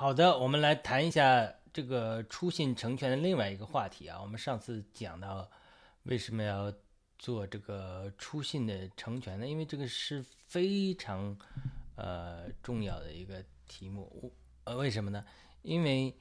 好的，我们来谈一下这个出信成全的另外一个话题啊。我们上次讲到为什么要做这个出信的成全呢？因为这个是非常呃重要的一个题目。呃，为什么呢？因为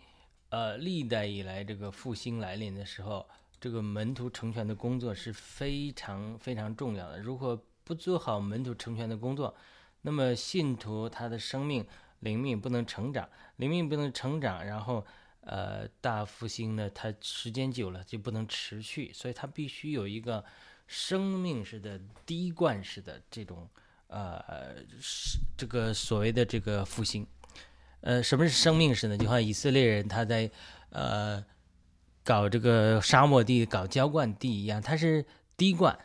呃历代以来这个复兴来临的时候，这个门徒成全的工作是非常非常重要的。如果不做好门徒成全的工作，那么信徒他的生命。灵命不能成长，灵命不能成长，然后，呃，大复兴呢，它时间久了就不能持续，所以它必须有一个生命式的滴灌式的这种，呃，这个所谓的这个复兴。呃，什么是生命式呢？就像以色列人他在呃搞这个沙漠地、搞浇灌地一样，它是滴灌。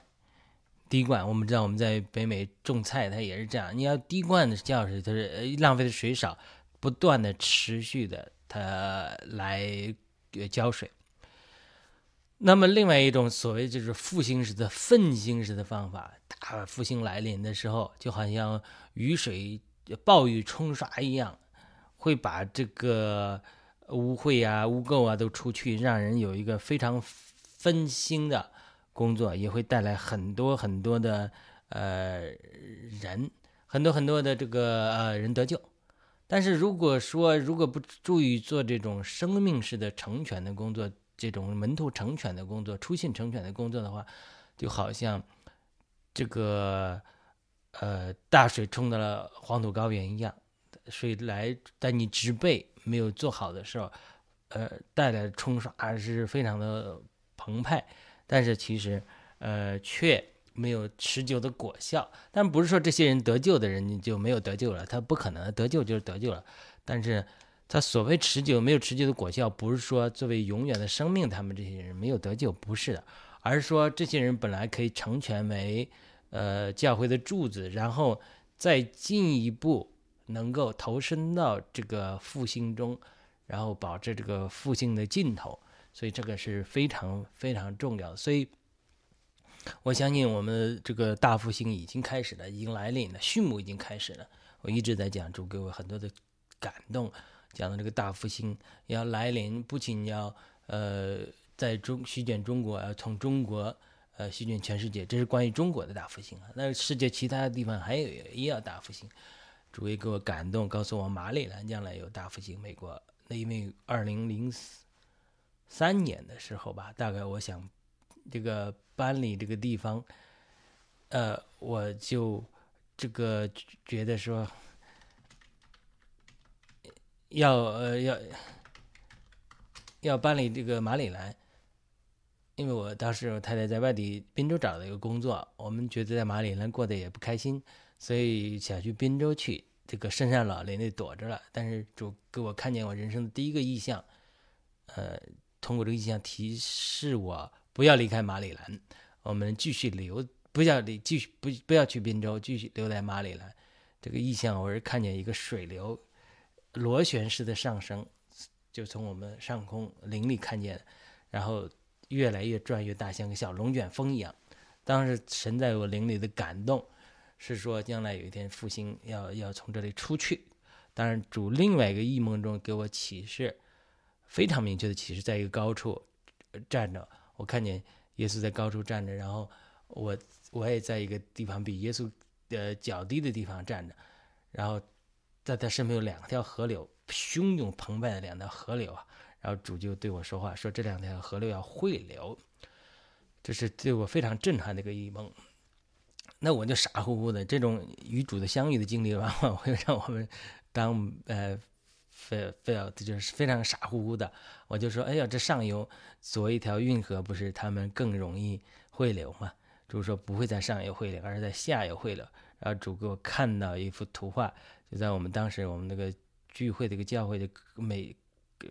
滴灌，我们知道我们在北美种菜，它也是这样。你要滴灌的浇水，它是浪费的水少，不断的持续的它来浇水。那么另外一种所谓就是复兴式的奋兴式的方法，大复兴来临的时候，就好像雨水暴雨冲刷一样，会把这个污秽啊、污垢啊都出去，让人有一个非常分心的。工作也会带来很多很多的呃人，很多很多的这个呃人得救。但是如果说如果不注意做这种生命式的成全的工作，这种门徒成全的工作、出信成全的工作的话，就好像这个呃大水冲到了黄土高原一样，水来在你植被没有做好的时候，呃带来冲刷是非常的澎湃。但是其实，呃，却没有持久的果效。但不是说这些人得救的人就没有得救了，他不可能得救就是得救了。但是他所谓持久没有持久的果效，不是说作为永远的生命，他们这些人没有得救，不是的，而是说这些人本来可以成全为呃教会的柱子，然后再进一步能够投身到这个复兴中，然后保持这个复兴的尽头。所以这个是非常非常重要的，所以我相信我们这个大复兴已经开始了，已经来临了，序幕已经开始了。我一直在讲，主给我很多的感动，讲的这个大复兴要来临，不仅要呃在中席卷中国，要从中国呃席卷全世界，这是关于中国的大复兴啊。那世界其他的地方还有也要大复兴，主也给我感动，告诉我马里兰将来有大复兴。美国那因为二零零四。三年的时候吧，大概我想，这个搬离这个地方，呃，我就这个觉得说，要呃要要搬离这个马里兰，因为我当时我太太在外地滨州找了一个工作，我们觉得在马里兰过得也不开心，所以想去滨州去，这个深山老林里躲着了。但是主给我看见我人生的第一个意象，呃。通过这个意向提示我不要离开马里兰，我们继续留，不要离，继续不不要去滨州，继续留在马里兰。这个意象我是看见一个水流螺旋式的上升，就从我们上空林里看见，然后越来越转越大，像个小龙卷风一样。当时神在我灵里的感动是说，将来有一天复兴要要从这里出去。当然，主另外一个异梦中给我启示。非常明确的启示，在一个高处站着，我看见耶稣在高处站着，然后我我也在一个地方比耶稣呃较低的地方站着，然后在他身边有两条河流，汹涌澎湃的两条河流啊，然后主就对我说话，说这两条河流要汇流，这是对我非常震撼的一个异梦。那我就傻乎乎的，这种与主的相遇的经历，往往会让我们当呃。非非要就是非常傻乎乎的，我就说，哎呀，这上游左一条运河不是他们更容易汇流吗？主说不会在上游汇流，而是在下游汇流。然后主给我看到一幅图画，就在我们当时我们那个聚会的一个教会的美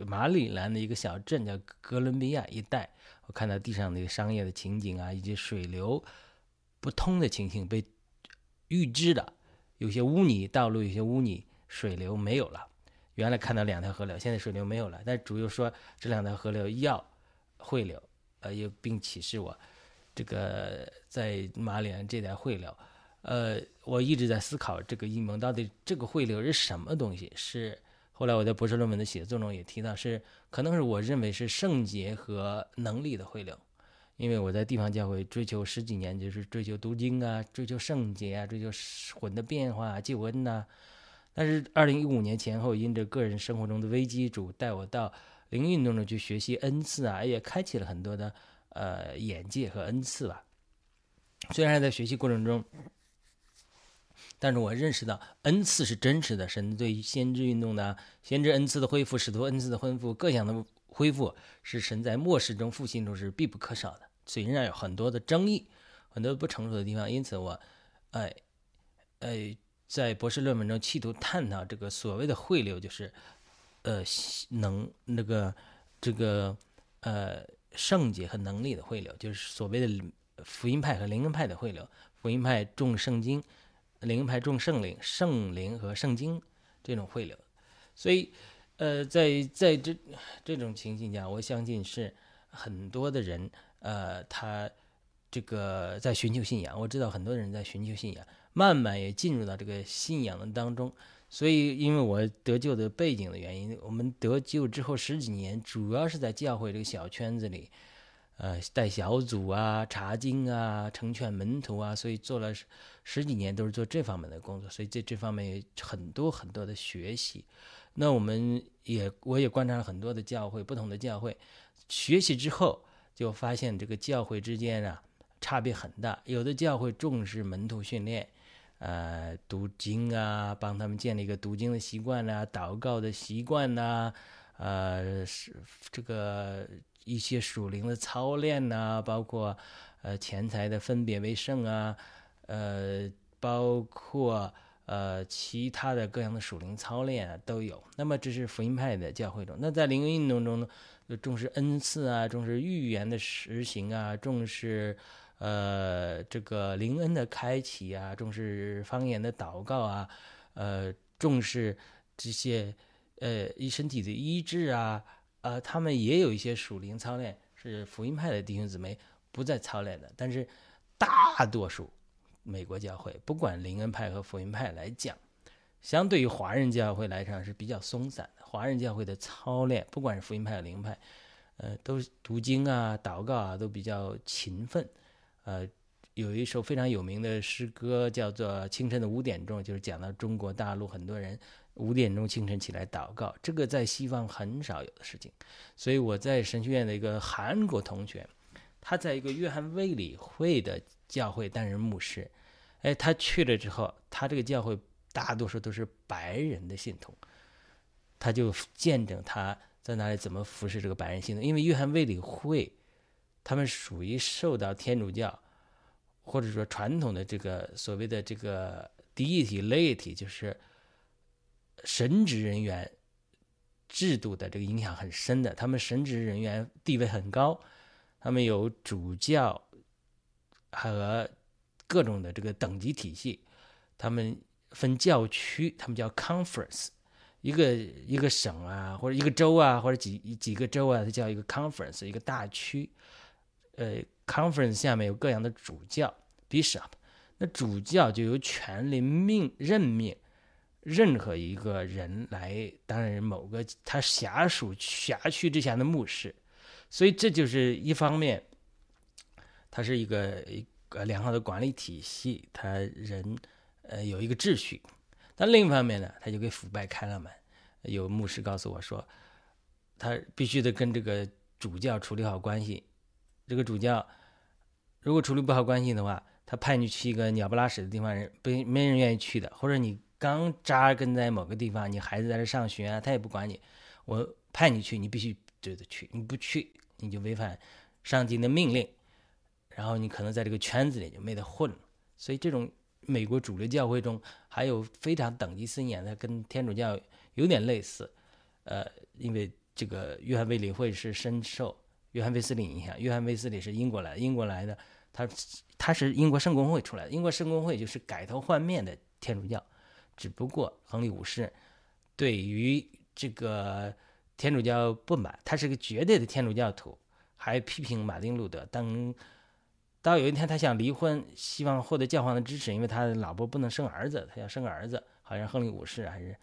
马里兰的一个小镇叫哥伦比亚一带，我看到地上那个商业的情景啊，以及水流不通的情形被预知的，有些污泥道路，有些污泥水流没有了。原来看到两条河流，现在水流没有了。但主又说这两条河流要汇流，呃，又并启示我，这个在马里兰这带汇流，呃，我一直在思考这个阴谋到底这个汇流是什么东西？是后来我在博士论文的写作中也提到，是可能是我认为是圣洁和能力的汇流。因为我在地方教会追求十几年，就是追求读经啊，追求圣洁啊，追求魂的变化啊、救恩呐。但是二零一五年前后，因着个人生活中的危机，主带我到灵运动中去学习恩赐啊，也开启了很多的呃眼界和恩赐吧。虽然在学习过程中，但是我认识到恩赐是真实的，神对于先知运动的先知恩赐的恢复、使徒恩赐的恢复、各项的。恢复是神在末世中复兴中是必不可少的，虽然有很多的争议，很多不成熟的地方，因此我，哎，哎，在博士论文中企图探讨这个所谓的汇流，就是，呃，能那个这个呃圣洁和能力的汇流，就是所谓的福音派和灵恩派的汇流，福音派重圣经，灵恩派重圣灵、圣灵和圣经这种汇流，所以。呃，在在这这种情形下，我相信是很多的人，呃，他这个在寻求信仰。我知道很多人在寻求信仰，慢慢也进入到这个信仰的当中。所以，因为我得救的背景的原因，我们得救之后十几年，主要是在教会这个小圈子里，呃，带小组啊、查经啊、成全门徒啊，所以做了十几年都是做这方面的工作，所以在这方面有很多很多的学习。那我们也，我也观察了很多的教会，不同的教会，学习之后就发现这个教会之间啊差别很大。有的教会重视门徒训练，呃，读经啊，帮他们建立一个读经的习惯呐，祷告的习惯呐，呃，是这个一些属灵的操练呐，包括呃钱财的分别为圣啊，呃，包括。呃，其他的各样的属灵操练啊都有。那么这是福音派的教会中。那在灵运动中呢，重视恩赐啊，重视预言的实行啊，重视呃这个灵恩的开启啊，重视方言的祷告啊，呃，重视这些呃医身体的医治啊，呃，他们也有一些属灵操练，是福音派的弟兄姊妹不再操练的。但是大多数。美国教会不管灵恩派和福音派来讲，相对于华人教会来讲是比较松散的。华人教会的操练，不管是福音派和灵派，呃，都读经啊、祷告啊，都比较勤奋。呃，有一首非常有名的诗歌叫做《清晨的五点钟》，就是讲到中国大陆很多人五点钟清晨起来祷告，这个在西方很少有的事情。所以我在神学院的一个韩国同学，他在一个约翰卫理会的。教会担任牧师，哎，他去了之后，他这个教会大多数都是白人的信徒，他就见证他在那里怎么服侍这个白人信徒。因为约翰卫理会，他们属于受到天主教或者说传统的这个所谓的这个 deity laity，就是神职人员制度的这个影响很深的。他们神职人员地位很高，他们有主教。和各种的这个等级体系，他们分教区，他们叫 conference，一个一个省啊，或者一个州啊，或者几几个州啊，它叫一个 conference，一个大区。呃，conference 下面有各样的主教 bishop，那主教就有权利命任命任何一个人来担任某个他辖属辖区之下的牧师，所以这就是一方面。它是一个一个良好的管理体系，他人呃有一个秩序，但另一方面呢，他就给腐败开了门。有牧师告诉我说，他必须得跟这个主教处理好关系。这个主教如果处理不好关系的话，他派你去一个鸟不拉屎的地方，人不没人愿意去的。或者你刚扎根在某个地方，你孩子在这上学啊，他也不管你。我派你去，你必须就得去，你不去你就违反上级的命令。然后你可能在这个圈子里就没得混，所以这种美国主流教会中还有非常等级森严的，跟天主教有点类似。呃，因为这个约翰卫理会是深受约翰卫斯理影响，约翰卫斯理是英国来的，英国来的，他他是英国圣公会出来的，英国圣公会就是改头换面的天主教，只不过亨利五世对于这个天主教不满，他是个绝对的天主教徒，还批评马丁路德当。到有一天，他想离婚，希望获得教皇的支持，因为他的老婆不能生儿子，他要生儿子，好像亨利五世还是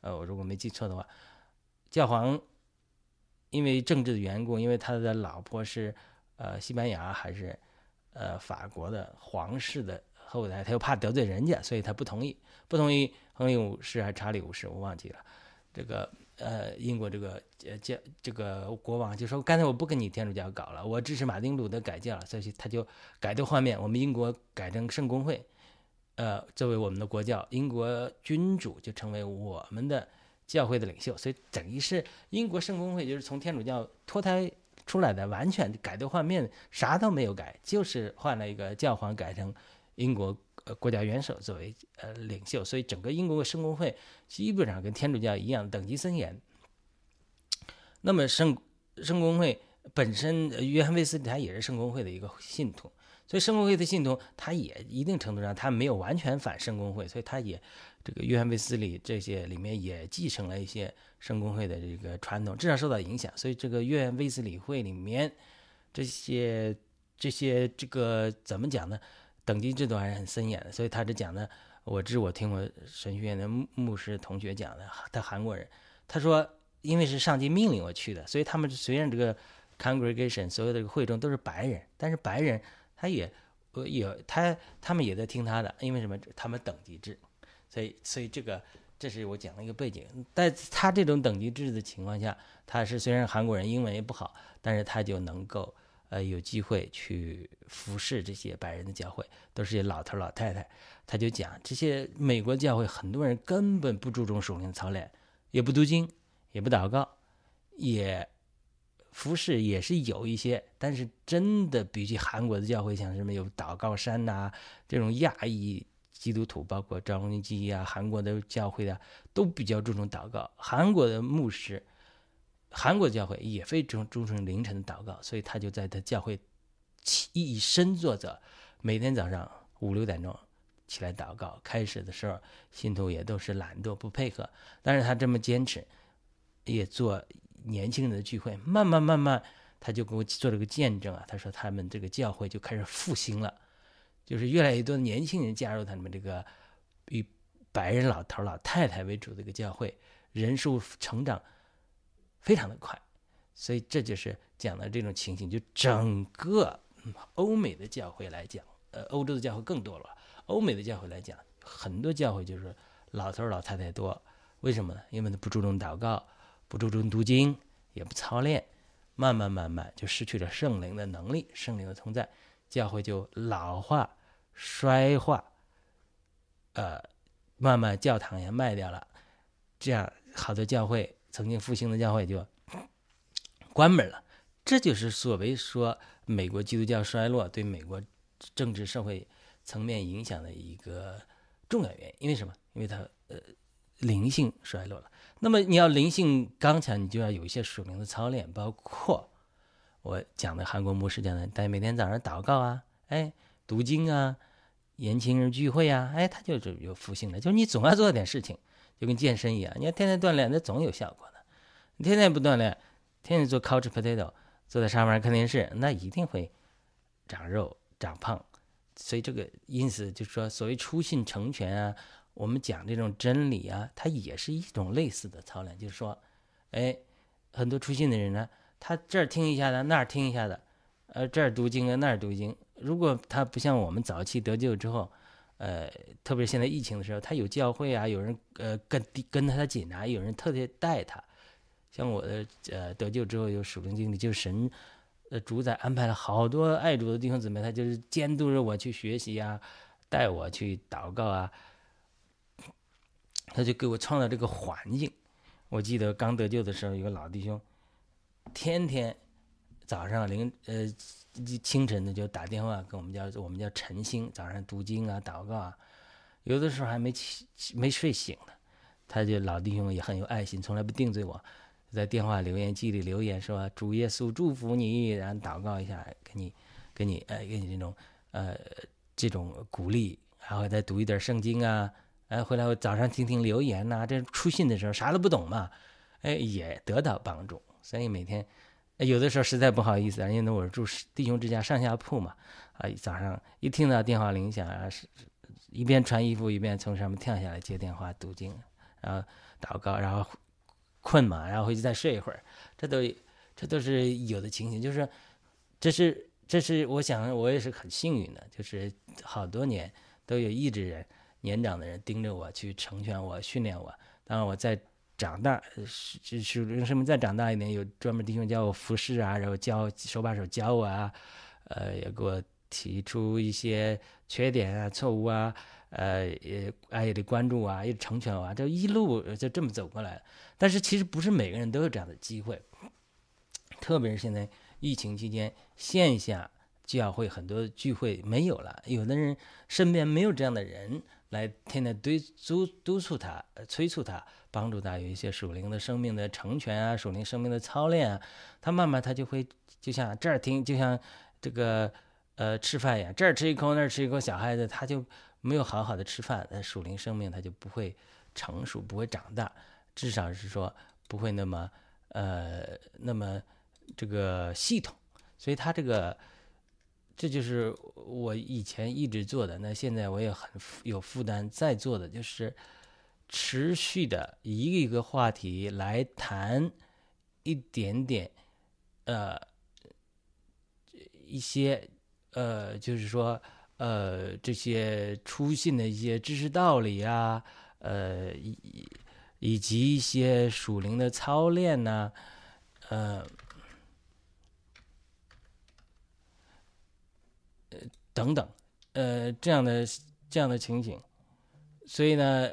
呃，我如果没记错的话，教皇因为政治的缘故，因为他的老婆是呃西班牙还是呃法国的皇室的后代，他又怕得罪人家，所以他不同意，不同意亨利五世还是查理五世，我忘记了。这个呃，英国这个呃教这个国王就说，刚才我不跟你天主教搞了，我支持马丁路德改教了，所以他就改头换面，我们英国改成圣公会，呃，作为我们的国教，英国君主就成为我们的。教会的领袖，所以等于是英国圣公会就是从天主教脱胎出来的，完全改头换面，啥都没有改，就是换了一个教皇改成英国呃国家元首作为呃领袖，所以整个英国的圣公会基本上跟天主教一样等级森严。那么圣圣公会本身，约翰卫斯理他也是圣公会的一个信徒。所以圣公会的信徒，他也一定程度上，他没有完全反圣公会，所以他也这个约翰卫斯理这些里面也继承了一些圣公会的这个传统，至少受到影响。所以这个约翰卫斯理会里面这些这些这个怎么讲呢？等级制度还是很森严的。所以他这讲呢，我知我听我神学院的牧师同学讲的，他韩国人，他说因为是上级命令我去的，所以他们虽然这个 congregation 所有的这个会众都是白人，但是白人。他也，呃，也他他们也在听他的，因为什么？他们等级制，所以所以这个这是我讲的一个背景。在他这种等级制的情况下，他是虽然韩国人英文也不好，但是他就能够呃有机会去服侍这些白人的教会，都是些老头老太太。他就讲这些美国教会很多人根本不注重属灵操练，也不读经，也不祷告，也。服饰也是有一些，但是真的比起韩国的教会，像什么有祷告山呐，这种亚裔基督徒，包括张文基啊，韩国的教会啊，都比较注重祷告。韩国的牧师，韩国教会也非常注重凌晨的祷告，所以他就在他教会起一身坐着，每天早上五六点钟起来祷告。开始的时候，信徒也都是懒惰不配合，但是他这么坚持，也做。年轻人的聚会，慢慢慢慢，他就给我做了个见证啊。他说他们这个教会就开始复兴了，就是越来越多的年轻人加入他们这个以白人老头老太太为主的一个教会，人数成长非常的快。所以这就是讲的这种情形。就整个欧美的教会来讲，呃，欧洲的教会更多了。欧美的教会来讲，很多教会就是老头老太太多。为什么呢？因为他不注重祷告。不注重读经，也不操练，慢慢慢慢就失去了圣灵的能力，圣灵的存在，教会就老化、衰化，呃，慢慢教堂也卖掉了，这样好多教会曾经复兴的教会就关门了。这就是所谓说美国基督教衰落对美国政治社会层面影响的一个重要原因。因为什么？因为它呃灵性衰落了。那么你要灵性刚强，你就要有一些属灵的操练，包括我讲的韩国牧师讲的，大家每天早上祷告啊，哎，读经啊，年轻人聚会啊，哎，他就就有复兴了。就是你总要做点事情，就跟健身一样，你要天天锻炼，那总有效果的。你天天不锻炼，天天做 couch potato，坐在沙发上看电视，那一定会长肉长胖。所以这个因此就是说，所谓初信成全啊。我们讲这种真理啊，它也是一种类似的操练，就是说，哎，很多出信的人呢，他这儿听一下的，那儿听一下的，呃，这儿读经啊，那儿读经。如果他不像我们早期得救之后，呃，特别现在疫情的时候，他有教会啊，有人呃跟跟他紧啊，有人特别带他。像我的呃得救之后有属灵经历，就是神呃主宰安排了好多爱主的弟兄姊妹，他就是监督着我去学习啊，带我去祷告啊。他就给我创造这个环境。我记得刚得救的时候，有个老弟兄，天天早上零呃清晨的就打电话跟我们叫我们叫晨星，早上读经啊、祷告啊，有的时候还没起没睡醒呢。他就老弟兄也很有爱心，从来不定罪我，在电话留言机里留言说：“主耶稣祝福你，然后祷告一下，给你给你呃给你这种呃这种鼓励，然后再读一点圣经啊。”哎，回来我早上听听留言呐，这出信的时候啥都不懂嘛，哎，也得到帮助。所以每天，有的时候实在不好意思，因为我是住弟兄之家上下铺嘛，啊，早上一听到电话铃响啊，是一边穿衣服一边从上面跳下来接电话读经，然后祷告，然后困嘛，然后回去再睡一会儿，这都这都是有的情形。就是这是这是我想我也是很幸运的，就是好多年都有意志人、年长的人盯着我去成全我、训练我。当然我在长大，是是什么再长大一点，有专门弟兄教我服侍啊，然后教手把手教我啊，呃，也给我提出一些缺点啊、错误啊。呃，也爱也得关注啊，也成全我啊，就一路就这么走过来但是其实不是每个人都有这样的机会，特别是现在疫情期间，线下教会很多聚会没有了，有的人身边没有这样的人来天天督督督促他、催促他、帮助他有一些属灵的生命的成全啊，属灵生命的操练啊，他慢慢他就会就像这儿听，就像这个呃吃饭一样，这儿吃一口，那儿吃一口，小孩子他就。没有好好的吃饭，那属灵生命他就不会成熟，不会长大，至少是说不会那么呃那么这个系统。所以他这个这就是我以前一直做的，那现在我也很有负担在做的，就是持续的一个一个话题来谈一点点呃一些呃就是说。呃，这些出信的一些知识道理啊，呃，以以及一些属灵的操练呐，呃，等等，呃，这样的这样的情景，所以呢，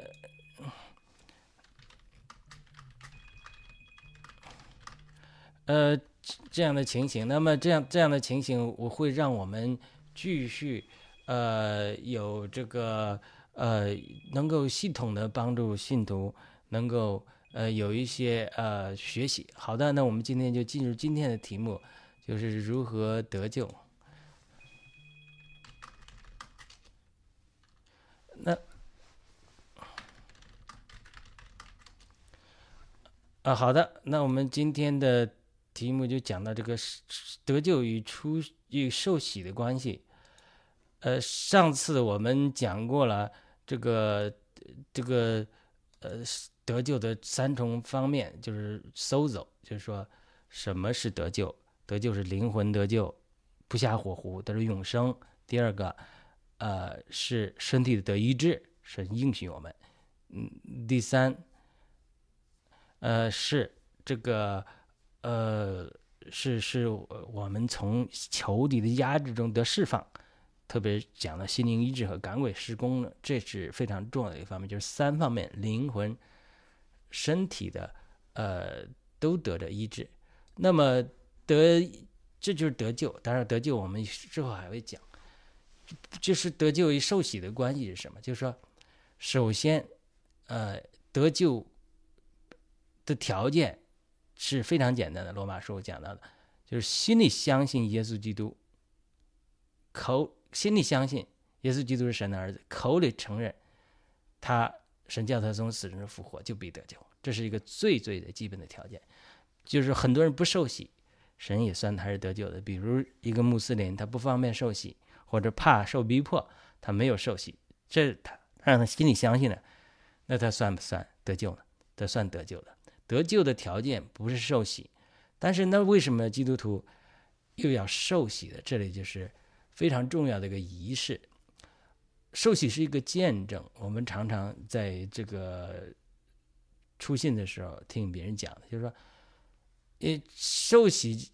呃，这样的情形，那么这样这样的情形，我会让我们继续。呃，有这个呃，能够系统的帮助信徒，能够呃有一些呃学习。好的，那我们今天就进入今天的题目，就是如何得救。那啊，好的，那我们今天的题目就讲到这个得救与出与受洗的关系。呃，上次我们讲过了这个这个呃得救的三重方面，就是 sozo，就是说什么是得救？得救是灵魂得救，不下火湖，得是永生。第二个，呃，是身体的得医治，是应许我们。嗯，第三，呃，是这个呃是是我们从仇敌的压制中得释放。特别讲了心灵医治和赶鬼施工呢，这是非常重要的一方面，就是三方面：灵魂、身体的，呃，都得着医治。那么得，这就是得救。当然，得救我们之后还会讲，就是得救与受洗的关系是什么？就是说，首先，呃，得救的条件是非常简单的。罗马书讲到的，就是心里相信耶稣基督，口。心里相信耶稣基督是神的儿子，口里承认他神叫他从死人复活，就必得救。这是一个最最的基本的条件。就是很多人不受洗，神也算他是得救的。比如一个穆斯林，他不方便受洗，或者怕受逼迫，他没有受洗，这他让他心里相信了，那他算不算得救呢？他算得救的。得救的条件不是受洗，但是那为什么基督徒又要受洗的？这里就是。非常重要的一个仪式，受洗是一个见证。我们常常在这个出信的时候听别人讲的，就是说，呃，受洗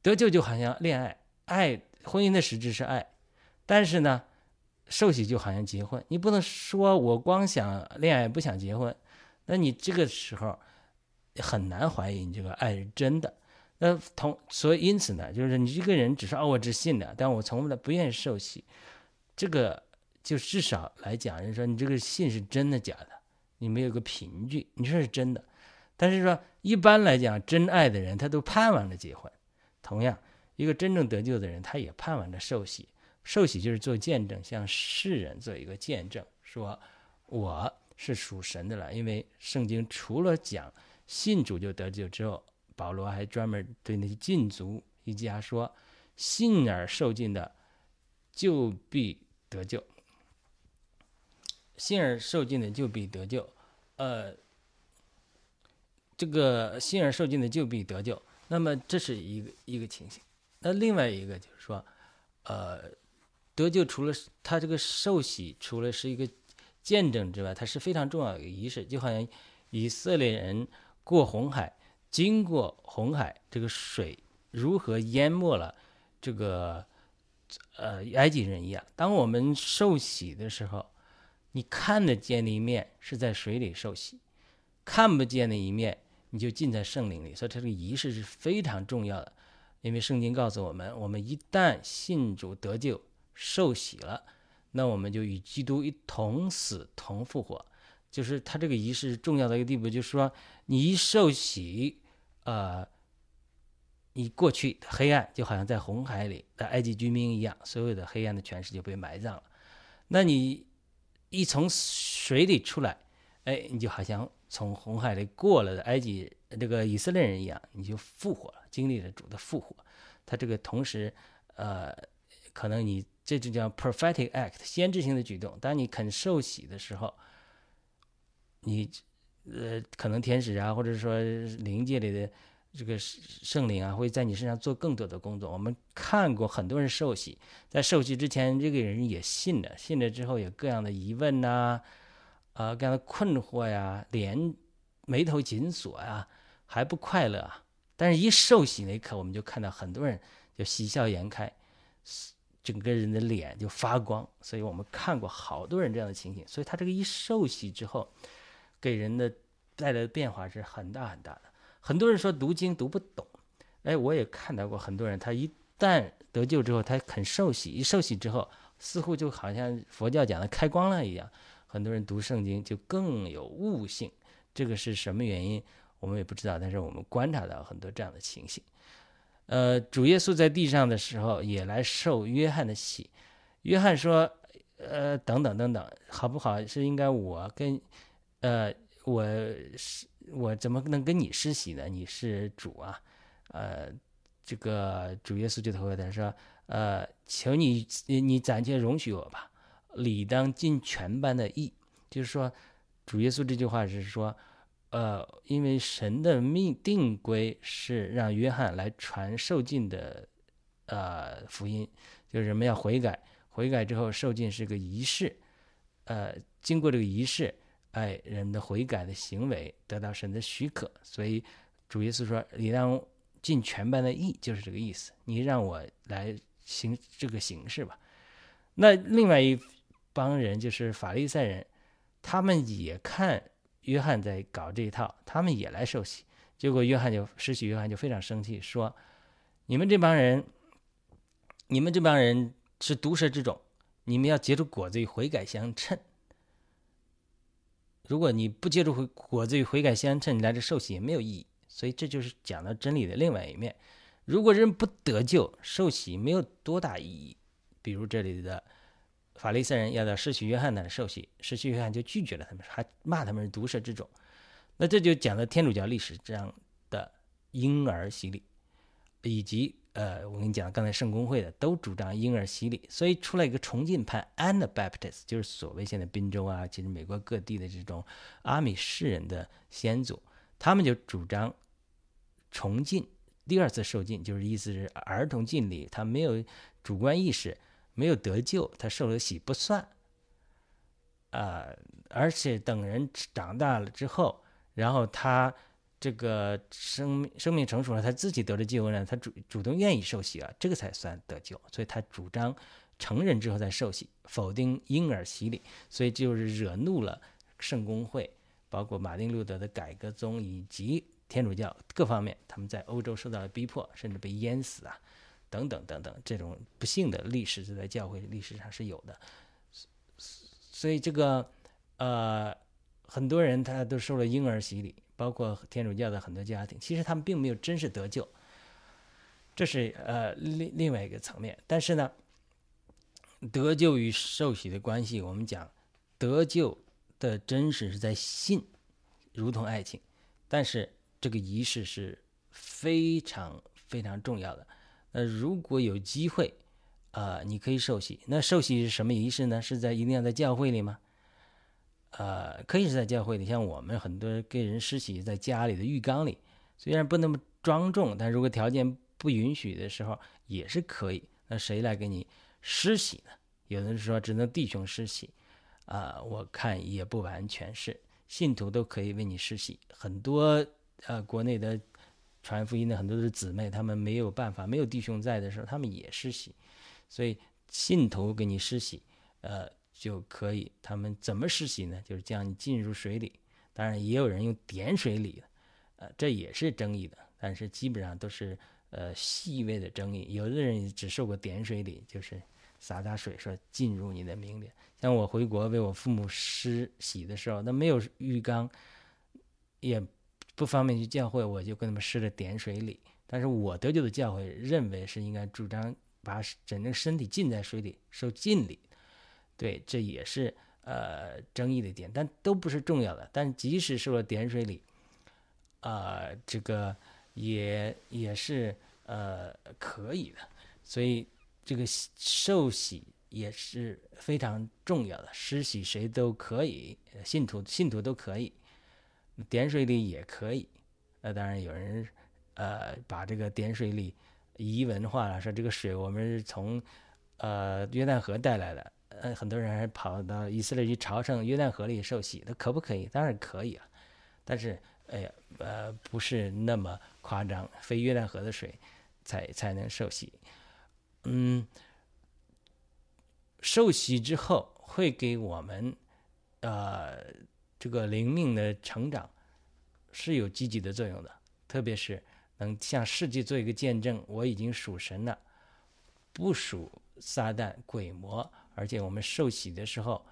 得救就好像恋爱，爱婚姻的实质是爱，但是呢，受洗就好像结婚。你不能说我光想恋爱不想结婚，那你这个时候很难怀疑你这个爱是真的。那同所以因此呢，就是你这个人只是哦，我只信的，但我从来不愿意受洗，这个就至少来讲，人说你这个信是真的假的，你没有个凭据，你说是真的。但是说一般来讲，真爱的人他都盼望着结婚。同样，一个真正得救的人，他也盼望着受洗。受洗就是做见证，向世人做一个见证，说我是属神的了。因为圣经除了讲信主就得救之后。保罗还专门对那些禁足一家说：“信而受尽的，就必得救。信而受尽的就必得救。呃，这个信而受尽的就必得救。那么这是一个一个情形。那另外一个就是说，呃，得救除了他这个受洗，除了是一个见证之外，它是非常重要的一个仪式。就好像以色列人过红海，经过红海，这个水如何淹没了这个呃埃及人一样。当我们受洗的时候，你看得见的一面是在水里受洗，看不见的一面你就浸在圣灵里。所以这个仪式是非常重要的。因为圣经告诉我们，我们一旦信主得救、受洗了，那我们就与基督一同死、同复活。就是他这个仪式重要的一个地步，就是说，你一受洗，呃，你过去的黑暗就好像在红海里的埃及居民一样，所有的黑暗的权势就被埋葬了。那你一从水里出来，哎，你就好像从红海里过了的埃及这个以色列人一样，你就复活了。经历了主的复活，他这个同时，呃，可能你这就叫 prophetic act，先知性的举动。当你肯受洗的时候，你呃，可能天使啊，或者说灵界里的这个圣灵啊，会在你身上做更多的工作。我们看过很多人受洗，在受洗之前，这个人也信了，信了之后有各样的疑问呐，啊，各样的困惑呀，连眉头紧锁呀，还不快乐啊。但是，一受洗那一刻，我们就看到很多人就喜笑颜开，整个人的脸就发光。所以我们看过好多人这样的情形。所以他这个一受洗之后，给人的带来的变化是很大很大的。很多人说读经读不懂，哎，我也看到过很多人，他一旦得救之后，他肯受洗，一受洗之后，似乎就好像佛教讲的开光了一样。很多人读圣经就更有悟性，这个是什么原因？我们也不知道，但是我们观察到很多这样的情形。呃，主耶稣在地上的时候也来受约翰的洗。约翰说：“呃，等等等等，好不好？是应该我跟，呃，我是我怎么能跟你施洗呢？你是主啊！呃，这个主耶稣就回答说：呃，求你你暂且容许我吧，理当尽全般的义。就是说，主耶稣这句话是说。”呃，因为神的命定规是让约翰来传受尽的，呃，福音，就是人们要悔改，悔改之后受尽是个仪式，呃，经过这个仪式，哎，人的悔改的行为得到神的许可，所以主耶稣说：“你让尽全班的义，就是这个意思。你让我来行这个形式吧。”那另外一帮人就是法利赛人，他们也看。约翰在搞这一套，他们也来受洗，结果约翰就失去，约翰就非常生气，说：“你们这帮人，你们这帮人是毒蛇之种，你们要结出果子与悔改相称。如果你不结出悔果子与悔改相称，你来这受洗也没有意义。所以这就是讲到真理的另外一面。如果人不得救，受洗没有多大意义。比如这里的。”法利赛人要到失去约翰那里受洗，失去约翰就拒绝了他们，还骂他们是毒蛇之种。那这就讲了天主教历史这样的婴儿洗礼，以及呃，我跟你讲，刚才圣公会的都主张婴儿洗礼，所以出来一个重进派 Anabaptist，就是所谓现在宾州啊，其实美国各地的这种阿米士人的先祖，他们就主张重进，第二次受浸，就是意思是儿童浸礼，他没有主观意识。没有得救，他受了洗不算，啊，而且等人长大了之后，然后他这个生生命成熟了，他自己得了救恩了，他主主动愿意受洗了，这个才算得救。所以他主张成人之后再受洗，否定婴儿洗礼，所以就是惹怒了圣公会，包括马丁路德的改革宗以及天主教各方面，他们在欧洲受到了逼迫，甚至被淹死啊。等等等等，这种不幸的历史是在教会历史上是有的，所以这个呃，很多人他都受了婴儿洗礼，包括天主教的很多家庭，其实他们并没有真是得救，这是呃另另外一个层面。但是呢，得救与受洗的关系，我们讲得救的真实是在信，如同爱情，但是这个仪式是非常非常重要的。呃，如果有机会，啊，你可以受洗。那受洗是什么仪式呢？是在一定要在教会里吗？呃，可以是在教会里，像我们很多给人施洗在家里的浴缸里，虽然不那么庄重，但如果条件不允许的时候也是可以。那谁来给你施洗呢？有的人说只能弟兄施洗，啊，我看也不完全是，信徒都可以为你施洗。很多呃国内的传福音的很多的姊妹，他们没有办法，没有弟兄在的时候，他们也施洗，所以信徒给你施洗，呃。就可以，他们怎么施洗呢？就是将你浸入水里，当然也有人用点水礼，呃，这也是争议的，但是基本上都是呃细微的争议。有的人只受过点水礼，就是洒洒水说进入你的名里。像我回国为我父母施洗的时候，那没有浴缸，也不方便去教会，我就跟他们施了点水礼。但是我得救的教会认为是应该主张把整个身体浸在水里受浸礼。对，这也是呃争议的点，但都不是重要的。但即使受了点水礼，啊，这个也也是呃可以的。所以这个受洗也是非常重要的，施洗谁都可以，信徒信徒都可以，点水礼也可以。那当然有人呃把这个点水礼移文化了，说这个水我们是从呃约旦河带来的。呃，很多人还跑到以色列去朝圣约旦河里受洗，那可不可以？当然可以了，但是，哎呀，呃，不是那么夸张，非约旦河的水才才能受洗。嗯，受洗之后会给我们，呃，这个灵命的成长是有积极的作用的，特别是能向世界做一个见证，我已经属神了，不属撒旦鬼魔。而且我们受洗的时候，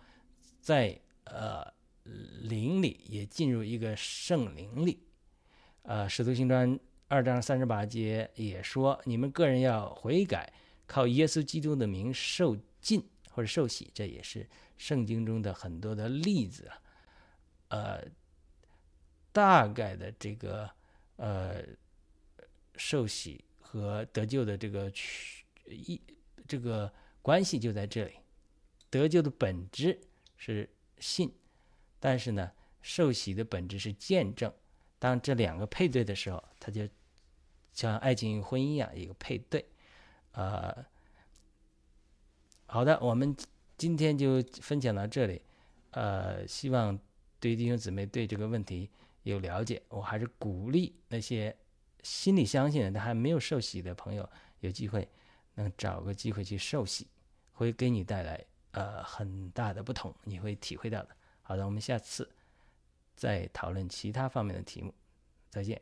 在呃灵里也进入一个圣灵里，呃，使徒行传二章三十八节也说，你们个人要悔改，靠耶稣基督的名受浸或者受洗，这也是圣经中的很多的例子啊。呃，大概的这个呃受洗和得救的这个一这个关系就在这里。得救的本质是信，但是呢，受洗的本质是见证。当这两个配对的时候，它就像爱情与婚姻一样，一个配对。呃，好的，我们今天就分享到这里。呃，希望对于弟兄姊妹对这个问题有了解。我还是鼓励那些心里相信的但还没有受洗的朋友，有机会能找个机会去受洗，会给你带来。呃，很大的不同，你会体会到的。好的，我们下次再讨论其他方面的题目。再见。